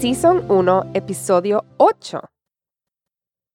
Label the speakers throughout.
Speaker 1: Season 1, episodio 8.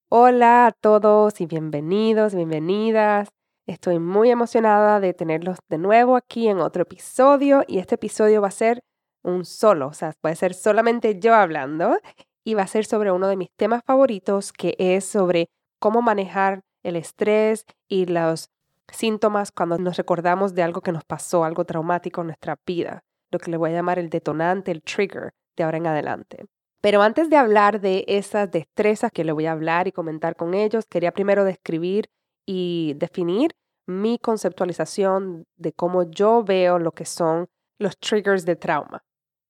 Speaker 1: Hola a todos y bienvenidos, bienvenidas. Estoy muy emocionada de tenerlos de nuevo aquí en otro episodio y este episodio va a ser un solo, o sea, puede ser solamente yo hablando y va a ser sobre uno de mis temas favoritos que es sobre cómo manejar el estrés y los síntomas cuando nos recordamos de algo que nos pasó, algo traumático en nuestra vida, lo que le voy a llamar el detonante, el trigger de ahora en adelante. Pero antes de hablar de esas destrezas que le voy a hablar y comentar con ellos, quería primero describir y definir mi conceptualización de cómo yo veo lo que son los triggers de trauma.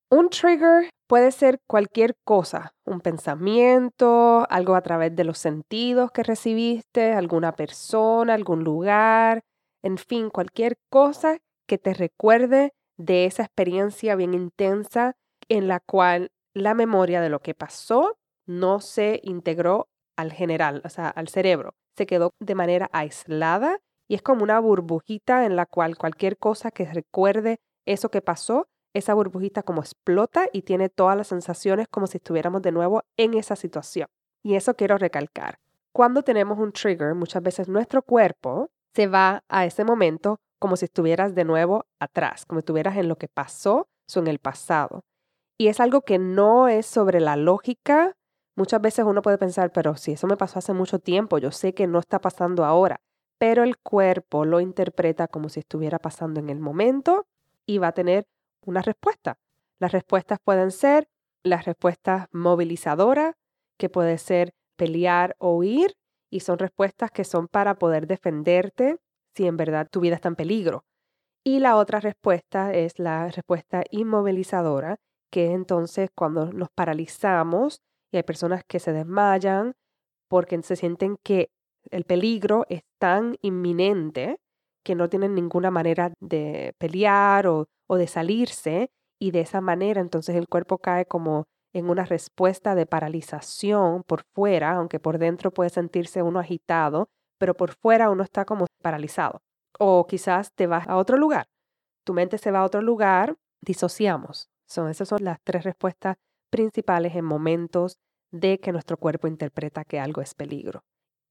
Speaker 1: Un trigger puede ser cualquier cosa, un pensamiento, algo a través de los sentidos que recibiste, alguna persona, algún lugar, en fin, cualquier cosa que te recuerde de esa experiencia bien intensa en la cual la memoria de lo que pasó no se integró al general, o sea, al cerebro se quedó de manera aislada y es como una burbujita en la cual cualquier cosa que recuerde eso que pasó, esa burbujita como explota y tiene todas las sensaciones como si estuviéramos de nuevo en esa situación. Y eso quiero recalcar. Cuando tenemos un trigger, muchas veces nuestro cuerpo se va a ese momento como si estuvieras de nuevo atrás, como si estuvieras en lo que pasó o en el pasado. Y es algo que no es sobre la lógica Muchas veces uno puede pensar, pero si eso me pasó hace mucho tiempo, yo sé que no está pasando ahora, pero el cuerpo lo interpreta como si estuviera pasando en el momento y va a tener una respuesta. Las respuestas pueden ser las respuestas movilizadoras, que puede ser pelear o huir, y son respuestas que son para poder defenderte si en verdad tu vida está en peligro. Y la otra respuesta es la respuesta inmovilizadora, que es entonces cuando nos paralizamos y hay personas que se desmayan porque se sienten que el peligro es tan inminente que no tienen ninguna manera de pelear o, o de salirse y de esa manera entonces el cuerpo cae como en una respuesta de paralización por fuera, aunque por dentro puede sentirse uno agitado, pero por fuera uno está como paralizado. O quizás te vas a otro lugar, tu mente se va a otro lugar, disociamos. Son, esas son las tres respuestas principales en momentos de que nuestro cuerpo interpreta que algo es peligro.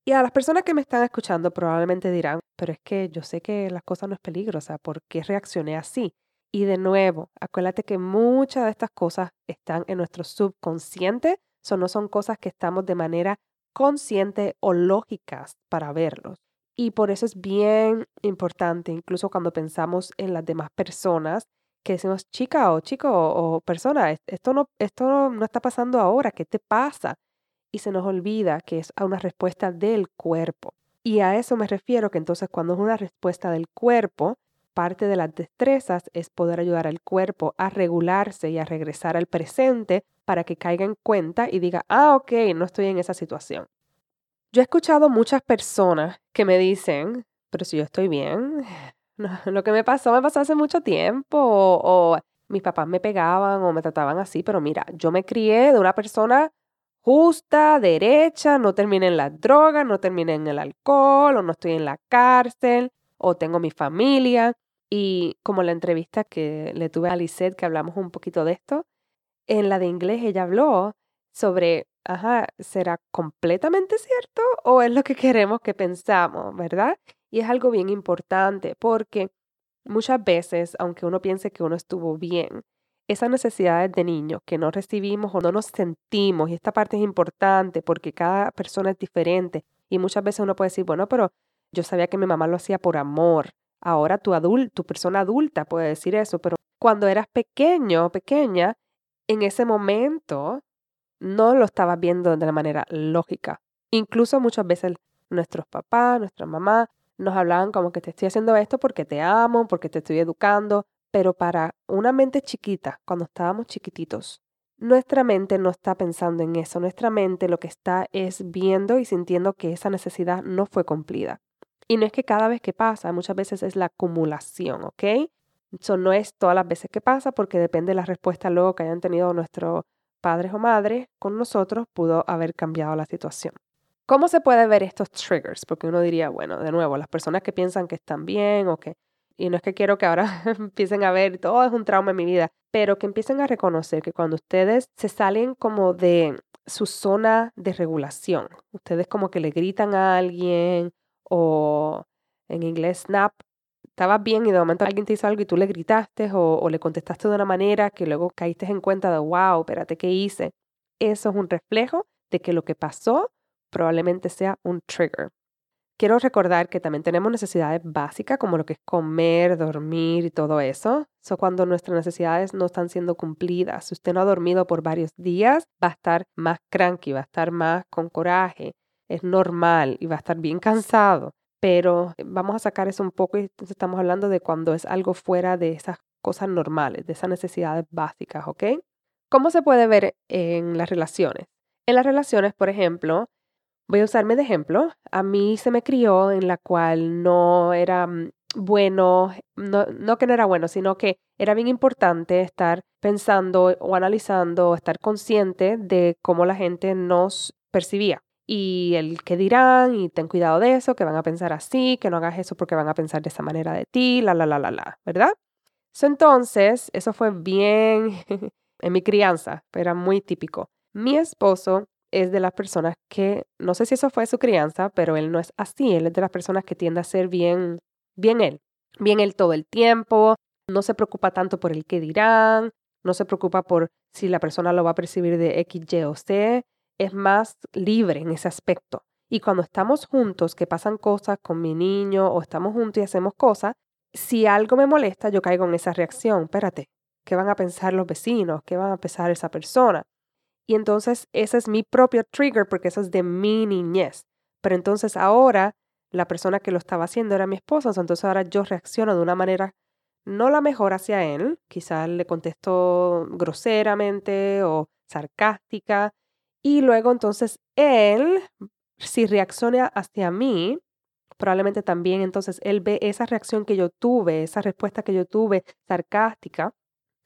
Speaker 1: Y a las personas que me están escuchando probablemente dirán, pero es que yo sé que las cosas no es peligrosa, ¿por qué reaccioné así? Y de nuevo, acuérdate que muchas de estas cosas están en nuestro subconsciente, son, no son cosas que estamos de manera consciente o lógicas para verlos. Y por eso es bien importante, incluso cuando pensamos en las demás personas, que decimos, chica o chico o, persona, esto no, esto no está pasando ahora, ¿qué te pasa? Y se nos olvida que es una respuesta del cuerpo. Y a eso me refiero que entonces cuando es una respuesta del cuerpo, parte de las destrezas es poder ayudar al cuerpo a regularse y a regresar al presente para que caiga en cuenta y diga, ah, ok, no estoy en esa situación. Yo he escuchado muchas personas que me dicen, pero si yo estoy bien, lo que me pasó me pasó hace mucho tiempo o, mis papás me pegaban o me trataban así, pero mira, yo me crié de una persona justa, derecha, no terminé en las drogas, no terminé en el alcohol o no estoy en la cárcel o tengo mi familia. Y como la entrevista que le tuve a Lisette, que hablamos un poquito de esto, en la de inglés ella habló sobre, ajá, ¿será completamente cierto o es lo que queremos que pensamos, verdad? Y es algo bien importante porque muchas veces, aunque uno piense que uno estuvo bien, esas necesidades de niño que no recibimos o no nos sentimos, y esta parte es importante porque cada persona es diferente, y muchas veces uno puede decir, bueno, pero yo sabía que mi mamá lo hacía por amor. Ahora tu adulto, tu persona adulta puede decir eso, pero cuando eras pequeño o pequeña, en ese momento no lo estabas viendo de la manera lógica. Incluso muchas veces nuestros papás, nuestra mamá, nos hablaban como que te estoy haciendo esto porque te amo, porque te estoy educando, pero para una mente chiquita, cuando estábamos chiquititos, nuestra mente no está pensando en eso. Nuestra mente lo que está es viendo y sintiendo que esa necesidad no fue cumplida. Y no es que cada vez que pasa, muchas veces es la acumulación, ¿ok? Eso no es todas las veces que pasa porque depende de la respuesta luego que hayan tenido nuestros padres o madres con nosotros, pudo haber cambiado la situación. ¿Cómo se puede ver estos triggers? Porque uno diría, bueno, de nuevo, las personas que piensan que están bien o que, y no es que quiero que ahora empiecen a ver todo es un trauma en mi vida, pero que empiecen a reconocer que cuando ustedes se salen como de su zona de regulación, ustedes como que le gritan a alguien o en inglés snap, estabas bien y de momento alguien te hizo algo y tú le gritaste o, le contestaste de una manera que luego caíste en cuenta de, wow, espérate, ¿qué hice? Eso es un reflejo de que lo que pasó probablemente sea un trigger. Quiero recordar que también tenemos necesidades básicas como lo que es comer, dormir y todo eso. So, cuando nuestras necesidades no están siendo cumplidas, si usted no ha dormido por varios días, va a estar más cranky, va a estar más con coraje, es normal y va a estar bien cansado pero vamos a sacar eso un poco y estamos hablando de cuando es algo fuera de esas cosas normales, de esas necesidades básicas, ¿ok? ¿Cómo se puede ver en las relaciones? En las relaciones, por ejemplo, voy a usarme de ejemplo, a mí se me crió en la cual no era mm, bueno, no, no que no era bueno, sino que era bien importante estar pensando o analizando, estar consciente de cómo la gente nos percibía y el que dirán y ten cuidado de eso, que van a pensar así, que no hagas eso porque van a pensar de esa manera de ti, la, la, la, la, la, ¿verdad? entonces, eso fue bien en mi crianza, era muy típico. Mi esposo es de las personas que, no sé si eso fue su crianza, pero él no es así, él es de las personas que tiende a ser bien, bien él, bien él todo el tiempo, no se preocupa tanto por el que dirán, no se preocupa por si la persona lo va a percibir de X, Y o C, es más libre en ese aspecto. Y cuando estamos juntos, que pasan cosas con mi niño o estamos juntos y hacemos cosas, si algo me molesta, yo caigo en esa reacción. Espérate, ¿qué van a pensar los vecinos? ¿Qué van a pensar esa persona? Y entonces ese es mi propio trigger porque eso es de mi niñez. Pero entonces ahora la persona que lo estaba haciendo era mi esposa, entonces ahora yo reacciono de una manera no la mejor hacia él, quizás le contesto groseramente o sarcástica, y luego entonces él, si reacciona hacia mí, probablemente también entonces él ve esa reacción que yo tuve, esa respuesta que yo tuve sarcástica,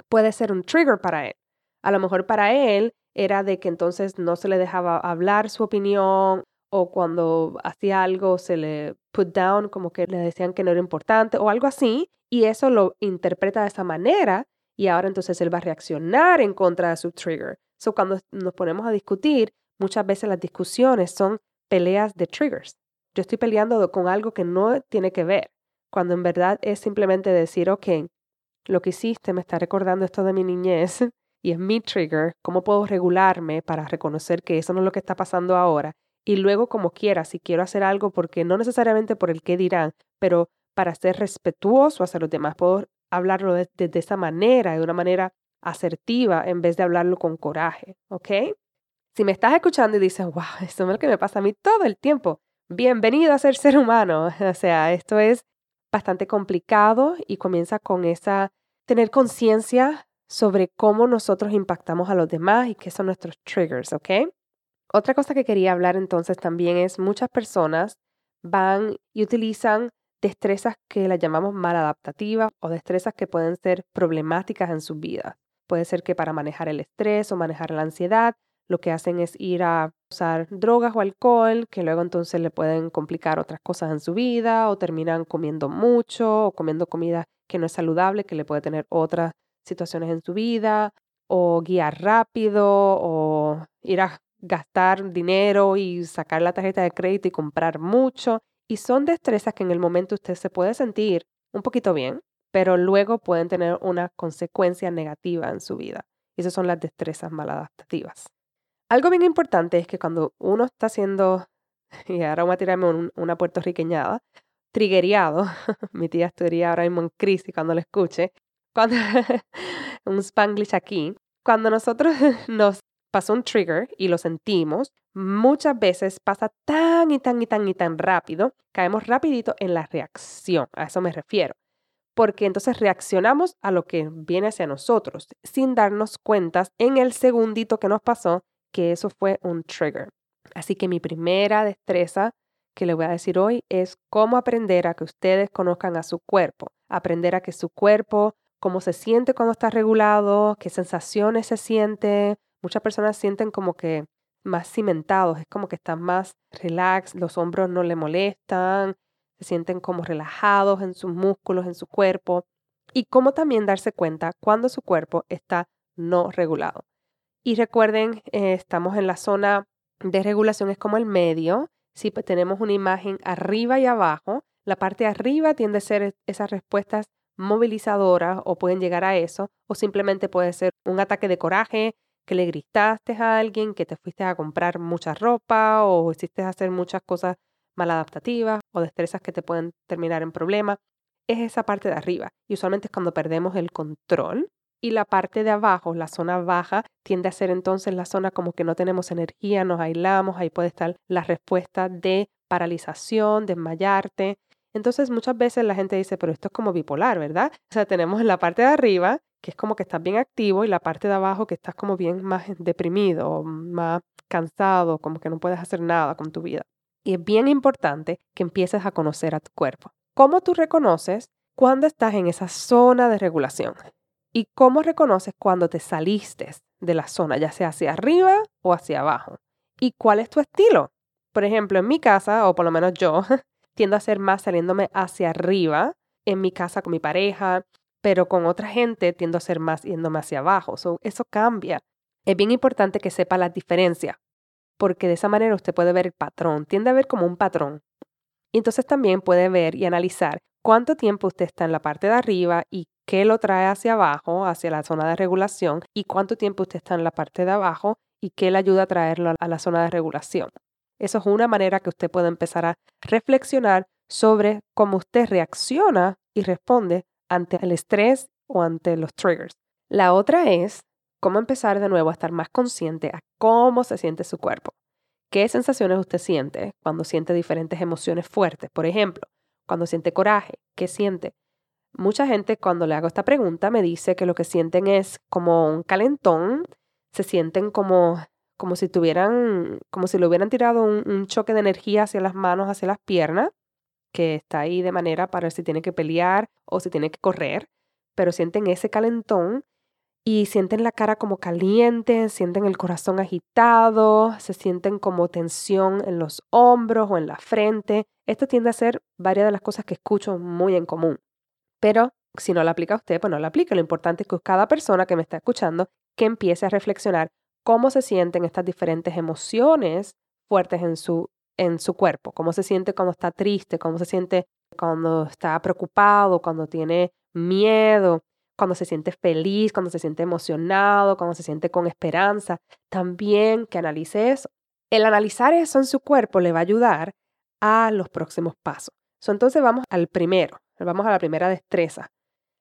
Speaker 1: puede ser un trigger para él. A lo mejor para él era de que entonces no se le dejaba hablar su opinión o cuando hacía algo se le put down, como que le decían que no era importante o algo así, y eso lo interpreta de esa manera y ahora entonces él va a reaccionar en contra de su trigger. So, cuando nos ponemos a discutir, muchas veces las discusiones son peleas de triggers. Yo estoy peleando con algo que no tiene que ver, cuando en verdad es simplemente decir, ok, lo que hiciste me está recordando esto de mi niñez y es mi trigger, ¿cómo puedo regularme para reconocer que eso no es lo que está pasando ahora? Y luego, como quiera, si quiero hacer algo, porque no necesariamente por el qué dirán, pero para ser respetuoso hacia los demás, puedo hablarlo de, esa manera, de una manera asertiva en vez de hablarlo con coraje, ¿ok? Si me estás escuchando y dices, wow, esto es lo que me pasa a mí todo el tiempo, bienvenido a ser ser humano. O sea, esto es bastante complicado y comienza con esa, tener conciencia sobre cómo nosotros impactamos a los demás y qué son nuestros triggers, ¿ok? Otra cosa que quería hablar entonces también es muchas personas van y utilizan destrezas que las llamamos maladaptativas o destrezas que pueden ser problemáticas en su vida. Puede ser que para manejar el estrés o manejar la ansiedad, lo que hacen es ir a usar drogas o alcohol, que luego entonces le pueden complicar otras cosas en su vida, o terminan comiendo mucho, o comiendo comida que no es saludable, que le puede tener otras situaciones en su vida, o guiar rápido, o ir a gastar dinero y sacar la tarjeta de crédito y comprar mucho. Y son destrezas que en el momento usted se puede sentir un poquito bien, pero luego pueden tener una consecuencia negativa en su vida. Y esas son las destrezas maladaptativas. Algo bien importante es que cuando uno está haciendo, y ahora voy a tirarme una puertorriqueñada, trigueriado, mi tía estaría ahora mismo en crisis cuando lo escuche, cuando, un spanglish aquí, cuando nosotros nos pasa un trigger y lo sentimos, muchas veces pasa tan y tan y tan y tan rápido, caemos rapidito en la reacción, a eso me refiero porque entonces reaccionamos a lo que viene hacia nosotros sin darnos cuenta en el segundito que nos pasó que eso fue un trigger. Así que mi primera destreza que le voy a decir hoy es cómo aprender a que ustedes conozcan a su cuerpo, aprender a que su cuerpo, cómo se siente cuando está regulado, qué sensaciones se siente. Muchas personas sienten como que más cimentados, es como que están más relax, los hombros no le molestan, se sienten como relajados en sus músculos, en su cuerpo, y cómo también darse cuenta cuando su cuerpo está no regulado. Y recuerden, eh, estamos en la zona de regulación, es como el medio. Si tenemos una imagen arriba y abajo, la parte arriba tiende a ser esas respuestas movilizadoras o pueden llegar a eso, o simplemente puede ser un ataque de coraje, que le gritaste a alguien, que te fuiste a comprar mucha ropa o hiciste hacer muchas cosas maladaptativas o destrezas que te pueden terminar en problemas, es esa parte de arriba. Y usualmente es cuando perdemos el control. Y la parte de abajo, la zona baja, tiende a ser entonces la zona como que no tenemos energía, nos aislamos, ahí puede estar la respuesta de paralización, desmayarte. Entonces muchas veces la gente dice, pero esto es como bipolar, ¿verdad? O sea, tenemos la parte de arriba, que es como que estás bien activo, y la parte de abajo que estás como bien más deprimido, más cansado, como que no puedes hacer nada con tu vida. Y es bien importante que empieces a conocer a tu cuerpo. ¿Cómo tú reconoces cuando estás en esa zona de regulación? ¿Y cómo reconoces cuando te saliste de la zona, ya sea hacia arriba o hacia abajo? ¿Y cuál es tu estilo? Por ejemplo, en mi casa, o por lo menos yo, tiendo a ser más saliéndome hacia arriba, en mi casa con mi pareja, pero con otra gente tiendo a ser más yéndome hacia abajo. eso cambia. Es bien importante que sepa la diferencia porque de esa manera usted puede ver el patrón, tiende a ver como un patrón. Y entonces también puede ver y analizar cuánto tiempo usted está en la parte de arriba y qué lo trae hacia abajo, hacia la zona de regulación, y cuánto tiempo usted está en la parte de abajo y qué le ayuda a traerlo a la zona de regulación. Eso es una manera que usted puede empezar a reflexionar sobre cómo usted reacciona y responde ante el estrés o ante los triggers. La otra es cómo empezar de nuevo a estar más consciente a cómo se siente su cuerpo. ¿Qué sensaciones usted siente cuando siente diferentes emociones fuertes? Por ejemplo, cuando siente coraje, ¿qué siente? Mucha gente cuando le hago esta pregunta me dice que lo que sienten es como un calentón, se sienten como, como si tuvieran, como si le hubieran tirado un, choque de energía hacia las manos, hacia las piernas, que está ahí de manera para ver si tiene que pelear o si tiene que correr, pero sienten ese calentón y sienten la cara como caliente, sienten el corazón agitado, se sienten como tensión en los hombros o en la frente. Esto tiende a ser varias de las cosas que escucho muy en común. Pero si no la aplica usted, pues no la aplica. Lo importante es que cada persona que me está escuchando que empiece a reflexionar cómo se sienten estas diferentes emociones fuertes en su, en su cuerpo, cómo se siente cuando está triste, cómo se siente cuando está preocupado, cuando tiene miedo, cuando se siente feliz, cuando se siente emocionado, cuando se siente con esperanza. También que analice eso. El analizar eso en su cuerpo le va a ayudar a los próximos pasos. entonces vamos al primero, vamos a la primera destreza.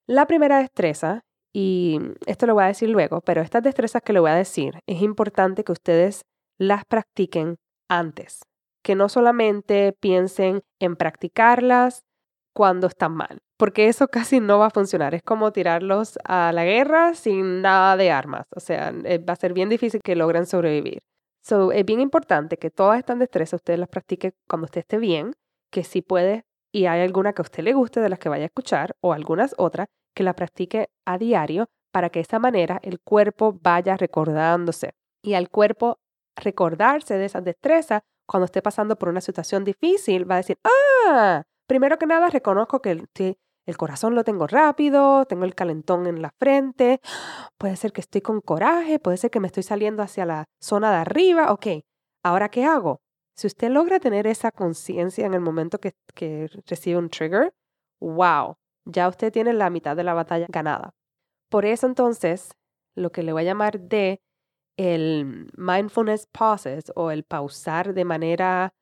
Speaker 1: La primera destreza, y esto lo voy a decir luego, pero estas destrezas que le voy a decir, es importante que ustedes las practiquen antes, que no solamente piensen en practicarlas cuando están mal, porque eso casi no va a funcionar. Es como tirarlos a la guerra sin nada de armas. O sea, eh, va a ser bien difícil que logren sobrevivir. So, es bien importante que todas estas destrezas usted las practique cuando usted esté bien, que si puede y hay alguna que a usted le guste de las que vaya a escuchar o algunas otras, que la practique a diario para que de esa manera el cuerpo vaya recordándose. Y al cuerpo recordarse de esas destrezas, cuando esté pasando por una situación difícil, va a decir, ah, Primero que nada, reconozco que el, corazón lo tengo rápido, tengo el calentón en la frente, puede ser que estoy con coraje, puede ser que me estoy saliendo hacia la zona de arriba. Ok, ¿ahora qué hago? Si usted logra tener esa conciencia en el momento que recibe un trigger, wow, ya usted tiene la mitad de la batalla ganada. Por eso entonces, lo que le voy a llamar de el mindfulness pauses o el pausar de manera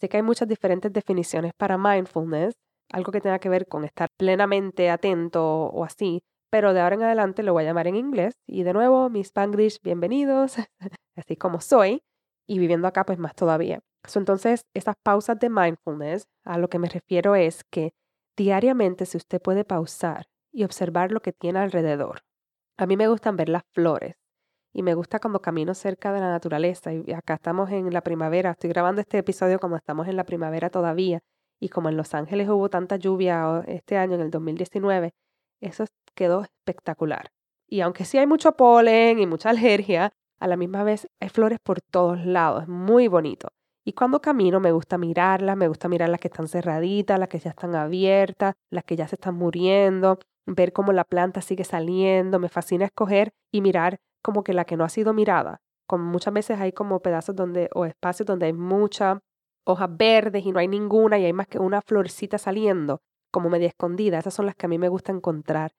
Speaker 1: Sé que hay muchas diferentes definiciones para mindfulness, algo que tenga que ver con estar plenamente atento o así, pero de ahora en adelante lo voy a llamar en inglés. Y de nuevo, mis Spanglish, bienvenidos, así como soy, y viviendo acá pues más todavía. entonces, esas pausas de mindfulness, a lo que me refiero es que diariamente si usted puede pausar y observar lo que tiene alrededor. A mí me gustan ver las flores y me gusta cuando camino cerca de la naturaleza y acá estamos en la primavera, estoy grabando este episodio cuando estamos en la primavera todavía y como en Los Ángeles hubo tanta lluvia este año, en el 2019, eso quedó espectacular. Y aunque sí hay mucho polen y mucha alergia, a la misma vez hay flores por todos lados, es muy bonito. Y cuando camino me gusta mirarlas, me gusta mirar las que están cerraditas, las que ya están abiertas, las que ya se están muriendo, ver cómo la planta sigue saliendo, me fascina escoger y mirar como que la que no ha sido mirada. Como muchas veces hay como pedazos donde o espacios donde hay muchas hojas verdes y no hay ninguna y hay más que una florcita saliendo, como media escondida. Esas son las que a mí me gusta encontrar.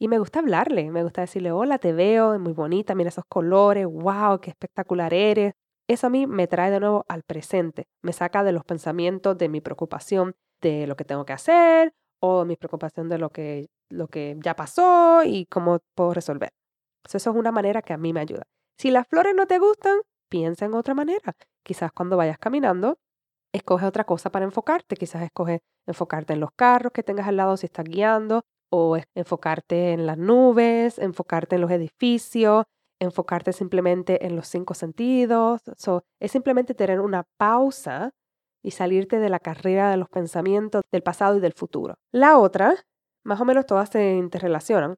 Speaker 1: Y me gusta hablarle, me gusta decirle, hola, te veo, es muy bonita, mira esos colores, wow, qué espectacular eres. Eso a mí me trae de nuevo al presente, me saca de los pensamientos, de mi preocupación de lo que tengo que hacer o mi preocupación de lo que, lo que ya pasó y cómo puedo resolver. eso es una manera que a mí me ayuda. Si las flores no te gustan, piensa en otra manera. Quizás cuando vayas caminando, escoge otra cosa para enfocarte. Quizás escoge enfocarte en los carros que tengas al lado si estás guiando o enfocarte en las nubes, enfocarte en los edificios, enfocarte simplemente en los cinco sentidos. es simplemente tener una pausa y salirte de la carrera de los pensamientos del pasado y del futuro. La otra, más o menos todas se interrelacionan.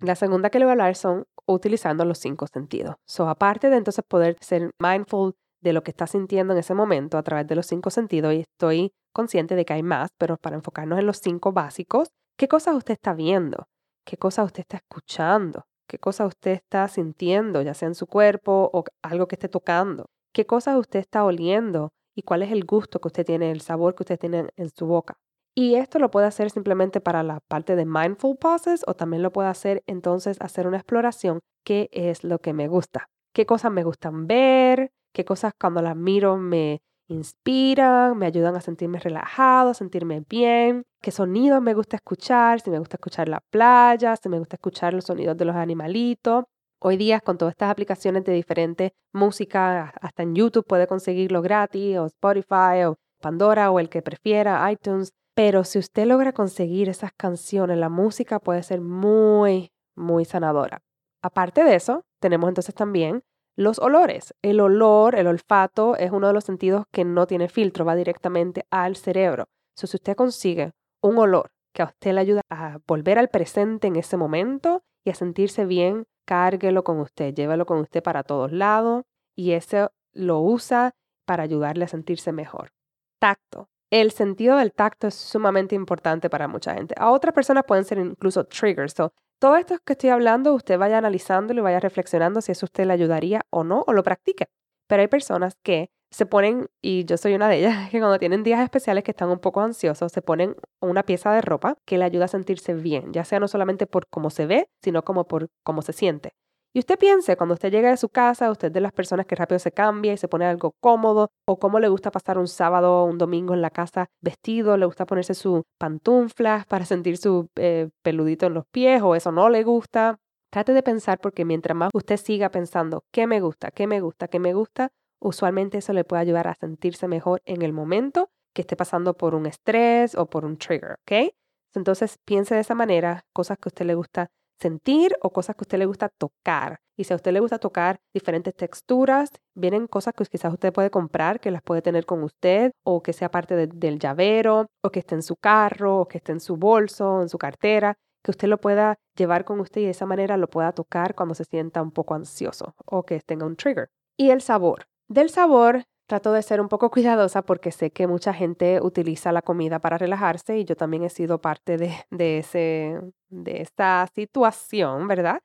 Speaker 1: La segunda que le voy a hablar son utilizando los cinco sentidos. So, aparte de entonces poder ser mindful de lo que estás sintiendo en ese momento a través de los cinco sentidos, y estoy consciente de que hay más, pero para enfocarnos en los cinco básicos, ¿Qué cosas usted está viendo? ¿Qué cosas usted está escuchando? ¿Qué cosas usted está sintiendo, ya sea en su cuerpo o algo que esté tocando? ¿Qué cosas usted está oliendo? ¿Y cuál es el gusto que usted tiene, el sabor que usted tiene en su boca? Y esto lo puede hacer simplemente para la parte de mindful pauses o también lo puede hacer entonces hacer una exploración. ¿Qué es lo que me gusta? ¿Qué cosas me gustan ver? ¿Qué cosas cuando las miro me inspiran, me ayudan a sentirme relajado, a sentirme bien, qué sonidos me gusta escuchar, si me gusta escuchar la playa, si me gusta escuchar los sonidos de los animalitos. Hoy día con todas estas aplicaciones de diferentes música, hasta en YouTube puede conseguirlo gratis, o Spotify, o Pandora, o el que prefiera, iTunes. Pero si usted logra conseguir esas canciones, la música puede ser muy, muy sanadora. Aparte de eso, tenemos entonces también los olores. El olor, el olfato, es uno de los sentidos que no tiene filtro, va directamente al cerebro. si usted consigue un olor que a usted le ayuda a volver al presente en ese momento y a sentirse bien, cárguelo con usted, llévelo con usted para todos lados y ese lo usa para ayudarle a sentirse mejor. Tacto. El sentido del tacto es sumamente importante para mucha gente. A otras personas pueden ser incluso triggers. Todo esto que estoy hablando, usted vaya analizando y vaya reflexionando si eso usted le ayudaría o no, o lo practique. Pero hay personas que se ponen, y yo soy una de ellas, que cuando tienen días especiales que están un poco ansiosos, se ponen una pieza de ropa que le ayuda a sentirse bien, ya sea no solamente por cómo se ve, sino como por cómo se siente. Y usted piense, cuando usted llega de su casa, usted es de las personas que rápido se cambia y se pone algo cómodo, o cómo le gusta pasar un sábado o un domingo en la casa vestido, le gusta ponerse su pantuflas para sentir su eh, peludito en los pies, o eso no le gusta. Trate de pensar porque mientras más usted siga pensando qué me gusta, qué me gusta, qué me gusta, usualmente eso le puede ayudar a sentirse mejor en el momento que esté pasando por un estrés o por un trigger, ¿ok? Entonces piense de esa manera, cosas que a usted le gusta sentir o cosas que usted le gusta tocar. Y si a usted le gusta tocar diferentes texturas, vienen cosas que quizás usted puede comprar, que las puede tener con usted, o que sea parte del llavero, o que esté en su carro, o que esté en su bolso, en su cartera, que usted lo pueda llevar con usted y de esa manera lo pueda tocar cuando se sienta un poco ansioso o que tenga un trigger. Y el sabor. Del sabor, trato de ser un poco cuidadosa porque sé que mucha gente utiliza la comida para relajarse y yo también he sido parte de, de, ese, de esta situación, ¿verdad?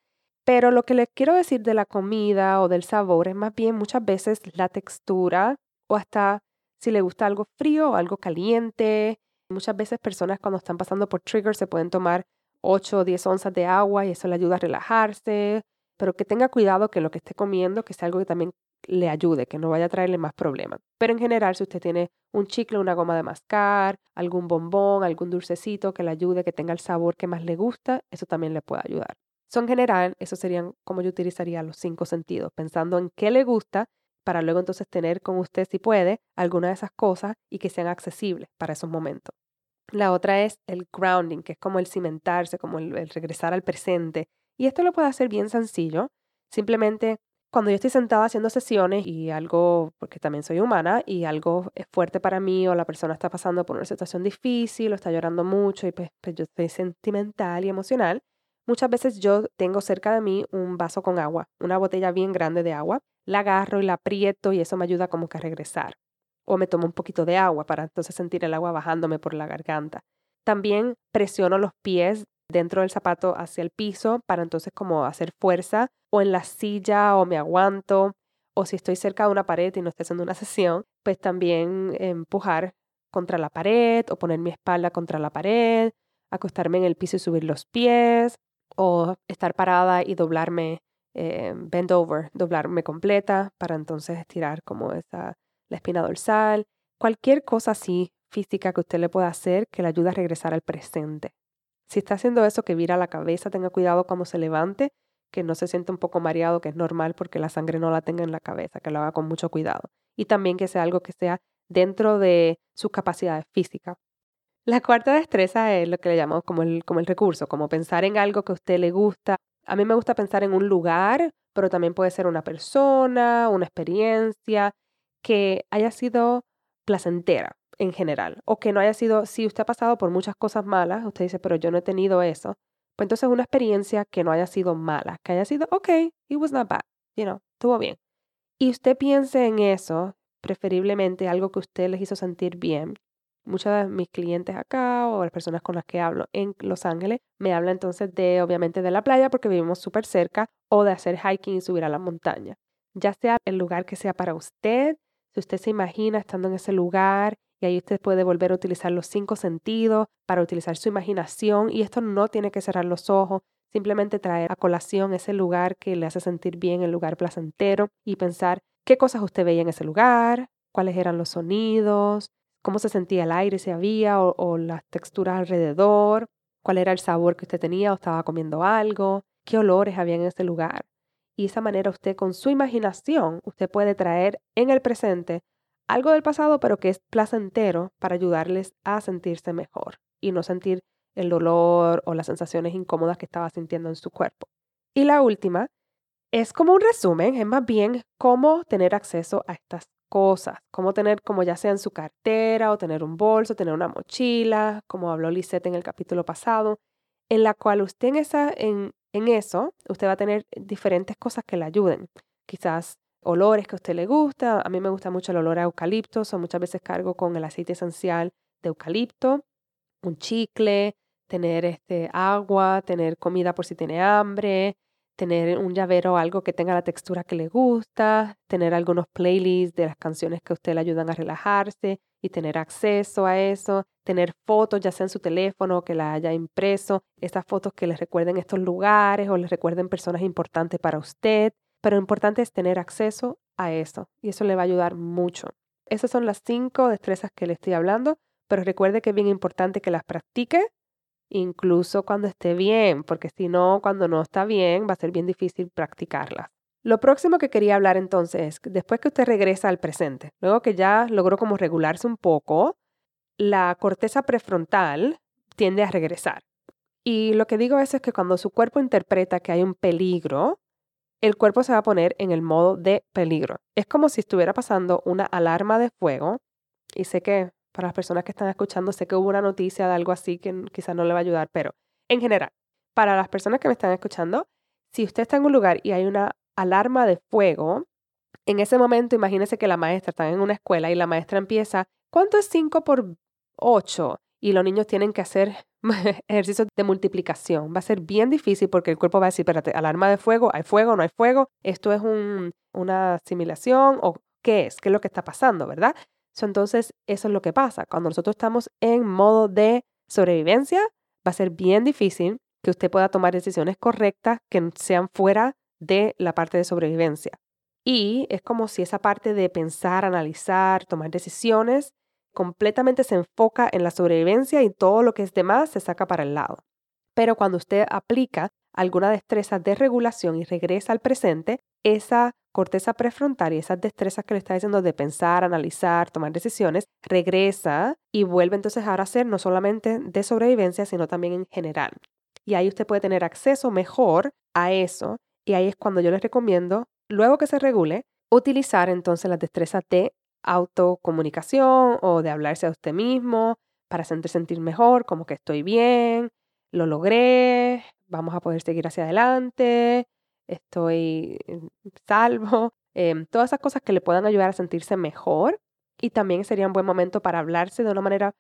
Speaker 1: Pero lo que les quiero decir de la comida o del sabor es más bien muchas veces la textura o hasta si le gusta algo frío o algo caliente. Muchas veces personas cuando están pasando por triggers se pueden tomar 8 o 10 onzas de agua y eso le ayuda a relajarse, pero que tenga cuidado que lo que esté comiendo, que sea algo que también le ayude, que no vaya a traerle más problemas. Pero en general, si usted tiene un chicle, una goma de mascar, algún bombón, algún dulcecito que le ayude, que tenga el sabor que más le gusta, eso también le puede ayudar. So, en general, eso serían como yo utilizaría los cinco sentidos, pensando en qué le gusta para luego entonces tener con usted, si puede, alguna de esas cosas y que sean accesibles para esos momentos. La otra es el grounding, que es como el cimentarse, como el regresar al presente. Y esto lo puede hacer bien sencillo. Simplemente cuando yo estoy sentada haciendo sesiones y algo, porque también soy humana, y algo es fuerte para mí o la persona está pasando por una situación difícil o está llorando mucho y pues, pues yo estoy sentimental y emocional, muchas veces yo tengo cerca de mí un vaso con agua, una botella bien grande de agua, la agarro y la aprieto y eso me ayuda como que a regresar. O me tomo un poquito de agua para entonces sentir el agua bajándome por la garganta. También presiono los pies dentro del zapato hacia el piso para entonces como hacer fuerza o en la silla o me aguanto o si estoy cerca de una pared y no estoy haciendo una sesión, pues también empujar contra la pared o poner mi espalda contra la pared, acostarme en el piso y subir los pies o estar parada y doblarme, eh, bend over, doblarme completa para entonces estirar como esa, la espina dorsal, cualquier cosa así física que usted le pueda hacer que le ayude a regresar al presente. Si está haciendo eso, que vira la cabeza, tenga cuidado cuando se levante, que no se siente un poco mareado, que es normal porque la sangre no la tenga en la cabeza, que lo haga con mucho cuidado. Y también que sea algo que sea dentro de sus capacidades físicas. La cuarta destreza es lo que le llamamos como el, como el recurso, como pensar en algo que a usted le gusta. A mí me gusta pensar en un lugar, pero también puede ser una persona, una experiencia que haya sido placentera en general, o que no haya sido, si usted ha pasado por muchas cosas malas, usted dice, pero yo no he tenido eso, pues entonces una experiencia que no haya sido mala, que haya sido, ok, it was not bad, you know, estuvo bien. Y usted piense en eso, preferiblemente algo que usted les hizo sentir bien. Muchos de mis clientes acá o las personas con las que hablo en Los Ángeles me hablan entonces de, obviamente, de la playa porque vivimos súper cerca o de hacer hiking y subir a la montaña. Ya sea el lugar que sea para usted, si usted se imagina estando en ese lugar y ahí usted puede volver a utilizar los cinco sentidos para utilizar su imaginación y esto no tiene que cerrar los ojos, simplemente traer a colación ese lugar que le hace sentir bien, el lugar placentero y pensar qué cosas usted veía en ese lugar, cuáles eran los sonidos, cómo se sentía el aire si había o, las texturas alrededor, cuál era el sabor que usted tenía o estaba comiendo algo, qué olores había en ese lugar. Y de esa manera usted con su imaginación, usted puede traer en el presente algo del pasado, pero que es placentero para ayudarles a sentirse mejor y no sentir el dolor o las sensaciones incómodas que estaba sintiendo en su cuerpo. Y la última es como un resumen, es más bien cómo tener acceso a estas cosas, cómo tener, como ya sea en su cartera o tener un bolso, tener una mochila, como habló Lisette en el capítulo pasado, en la cual usted en, esa, en, en eso, usted va a tener diferentes cosas que le ayuden. Quizás olores que a usted le gusta. A mí me gusta mucho el olor a eucalipto, o muchas veces cargo con el aceite esencial de eucalipto, un chicle, tener este agua, tener comida por si tiene hambre, tener un llavero o algo que tenga la textura que le gusta, tener algunos playlists de las canciones que a usted le ayudan a relajarse y tener acceso a eso, tener fotos ya sea en su teléfono que la haya impreso, esas fotos que les recuerden estos lugares o les recuerden personas importantes para usted, pero lo importante es tener acceso a eso y eso le va a ayudar mucho. Esas son las cinco destrezas que le estoy hablando, pero recuerde que es bien importante que las practique incluso cuando esté bien, porque si no, cuando no está bien, va a ser bien difícil practicarlas. Lo próximo que quería hablar entonces es, después que usted regresa al presente, luego que ya logró como regularse un poco, la corteza prefrontal tiende a regresar. Y lo que digo es, es que cuando su cuerpo interpreta que hay un peligro, el cuerpo se va a poner en el modo de peligro. Es como si estuviera pasando una alarma de fuego. Y sé que para las personas que están escuchando, sé que hubo una noticia de algo así que quizás no le va a ayudar, pero en general, para las personas que me están escuchando, si usted está en un lugar y hay una alarma de fuego, en ese momento imagínese que la maestra está en una escuela y la maestra empieza, ¿cuánto es 5 por 8? Y los niños tienen que hacer ejercicios de multiplicación. Va a ser bien difícil porque el cuerpo va a decir, espérate, alarma de fuego, hay fuego, no hay fuego, esto es una asimilación o qué es, qué es lo que está pasando, ¿verdad? entonces, eso es lo que pasa. Cuando nosotros estamos en modo de sobrevivencia, va a ser bien difícil que usted pueda tomar decisiones correctas que sean fuera de la parte de sobrevivencia. Y es como si esa parte de pensar, analizar, tomar decisiones completamente se enfoca en la sobrevivencia y todo lo que es demás se saca para el lado. Pero cuando usted aplica alguna destreza de regulación y regresa al presente, esa corteza prefrontal y esas destrezas que le está diciendo de pensar, analizar, tomar decisiones, regresa y vuelve entonces ahora a ser no solamente de sobrevivencia, sino también en general. Y ahí usted puede tener acceso mejor a eso. Y ahí es cuando yo les recomiendo, luego que se regule, utilizar entonces las destrezas de autocomunicación o de hablarse a usted mismo para sentir mejor, como que estoy bien, lo logré, vamos a poder seguir hacia adelante, estoy salvo, em, todas esas cosas que le puedan ayudar a sentirse mejor y también sería un buen momento para hablarse de una manera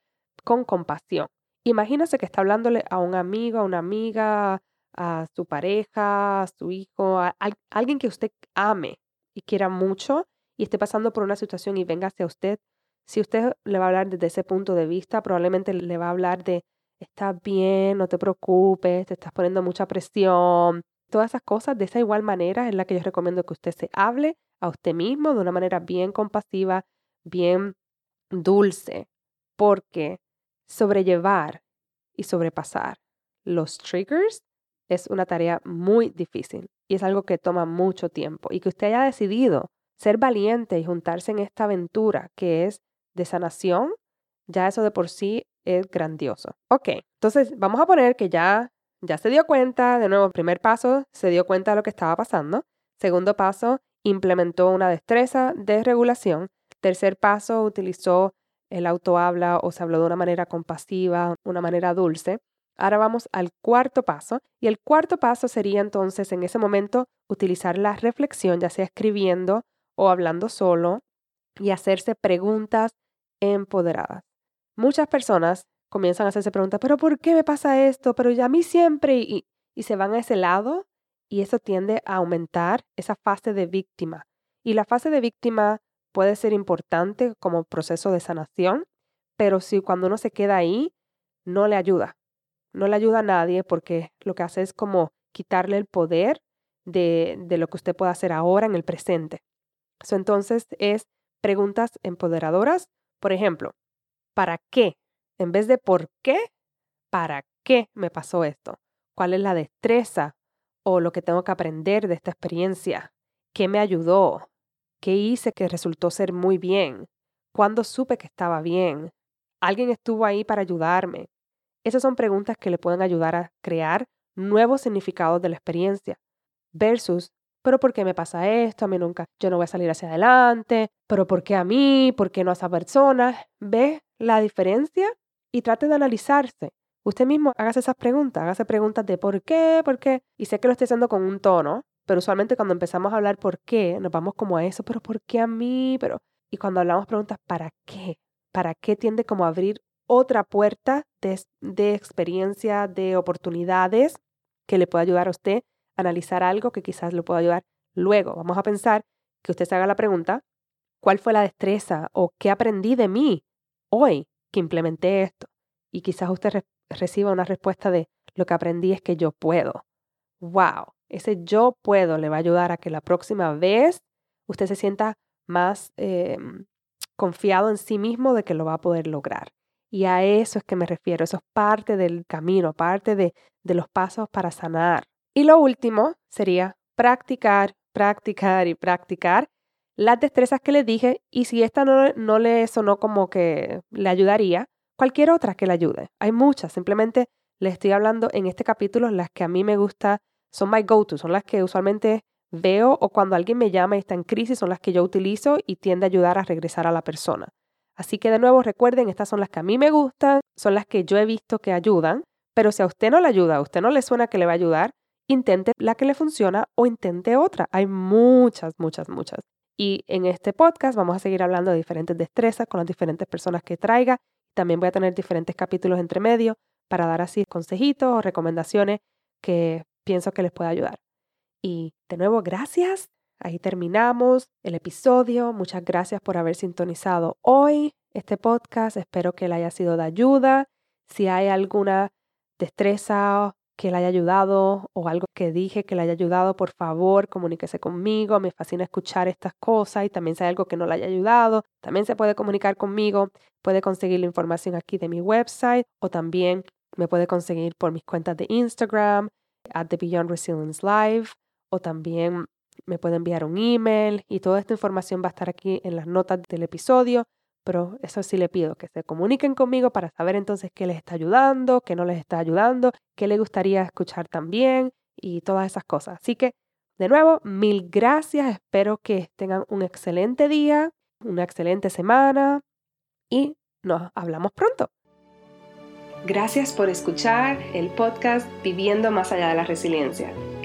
Speaker 1: con compasión. Imagínese que está hablándole a un amigo, a una amiga, a su pareja, a su hijo, a alguien que usted ame y quiera mucho y esté pasando por una situación y venga hacia usted. Si usted le va a hablar desde ese punto de vista, probablemente le va a hablar de, estás bien, no te preocupes, te estás poniendo mucha presión, Todas esas cosas de esa igual manera es la que yo recomiendo que usted se hable a usted mismo de una manera bien compasiva, bien dulce, porque sobrellevar y sobrepasar los triggers es una tarea muy difícil y es algo que toma mucho tiempo y que usted haya decidido ser valiente y juntarse en esta aventura que es de sanación, ya eso de por sí es grandioso. Ok, entonces vamos a poner que ya ya se dio cuenta, de nuevo, primer paso, se dio cuenta de lo que estaba pasando. Segundo paso, implementó una destreza de regulación. Tercer paso, utilizó el autohabla o se habló de una manera compasiva, una manera dulce. Ahora vamos al cuarto paso. Y el cuarto paso sería entonces en ese momento utilizar la reflexión, ya sea escribiendo o hablando solo, y hacerse preguntas empoderadas. Muchas personas comienzan a hacerse preguntas, pero ¿por qué me pasa esto? Pero ya a mí siempre, y, y se van a ese lado y eso tiende a aumentar esa fase de víctima. Y la fase de víctima puede ser importante como proceso de sanación, pero si cuando uno se queda ahí, no le ayuda. No le ayuda a nadie porque lo que hace es como quitarle el poder de, de lo que usted puede hacer ahora en el presente. Eso entonces es preguntas empoderadoras. Por ejemplo, ¿para qué en vez de por qué, ¿para qué me pasó esto? ¿Cuál es la destreza o lo que tengo que aprender de esta experiencia? ¿Qué me ayudó? ¿Qué hice que resultó ser muy bien? ¿Cuándo supe que estaba bien? ¿Alguien estuvo ahí para ayudarme? Esas son preguntas que le pueden ayudar a crear nuevos significados de la experiencia versus pero ¿por qué me pasa esto? A mí nunca, yo no voy a salir hacia adelante, pero ¿por qué a mí? ¿Por qué no a esa persona? ¿Ve la diferencia? y trate de analizarse. Usted mismo hágase esas preguntas, hágase preguntas de por qué, por qué. Y sé que lo estoy haciendo con un tono, pero usualmente cuando empezamos a hablar por qué, nos vamos como a eso, pero ¿por qué a mí? Pero y cuando hablamos preguntas ¿para qué? ¿Para qué tiende como a abrir otra puerta de, de experiencia, de oportunidades que le pueda ayudar a usted analizar algo que quizás le pueda ayudar luego? Vamos a pensar que usted se haga la pregunta, ¿cuál fue la destreza o qué aprendí de mí hoy que implementé esto. Y quizás usted reciba una respuesta de lo que aprendí es que yo puedo. ¡Wow! Ese yo puedo le va a ayudar a que la próxima vez usted se sienta más em, confiado en sí mismo de que lo va a poder lograr. Y a eso es que me refiero. Eso es parte del camino, parte de, de los pasos para sanar. Y lo último sería practicar, practicar y practicar las destrezas que le dije y si esta no, no le sonó como que le ayudaría, cualquier otra que le ayude. Hay muchas, simplemente le estoy hablando en este capítulo las que a mí me gusta, son my go-to, son las que usualmente veo o cuando alguien me llama y está en crisis son las que yo utilizo y tiende a ayudar a regresar a la persona. Así que de nuevo recuerden, estas son las que a mí me gustan, son las que yo he visto que ayudan, pero si a usted no le ayuda, a usted no le suena que le va a ayudar, intente la que le funciona o intente otra. Hay muchas, muchas, muchas. Y en este podcast vamos a seguir hablando de diferentes destrezas con las diferentes personas que traiga. También voy a tener diferentes capítulos entre medio para dar así consejitos o recomendaciones que pienso que les pueda ayudar. Y de nuevo, gracias. Ahí terminamos el episodio. Muchas gracias por haber sintonizado hoy este podcast. Espero que le haya sido de ayuda. Si hay alguna destreza que le haya ayudado o algo que dije que le haya ayudado, por favor, comuníquese conmigo. Me fascina escuchar estas cosas y también si hay algo que no le haya ayudado, también se puede comunicar conmigo. Puede conseguir la información aquí de mi website o también me puede conseguir por mis cuentas de Instagram, at The Beyond Resilience Live o también me puede enviar un email y toda esta información va a estar aquí en las notas del episodio. Pero eso sí le pido, que se comuniquen conmigo para saber entonces qué les está ayudando, qué no les está ayudando, qué les gustaría escuchar también y todas esas cosas. Así que, de nuevo, mil gracias. Espero que tengan un excelente día, una excelente semana y nos hablamos pronto.
Speaker 2: Gracias por escuchar el podcast Viviendo más allá de la resiliencia.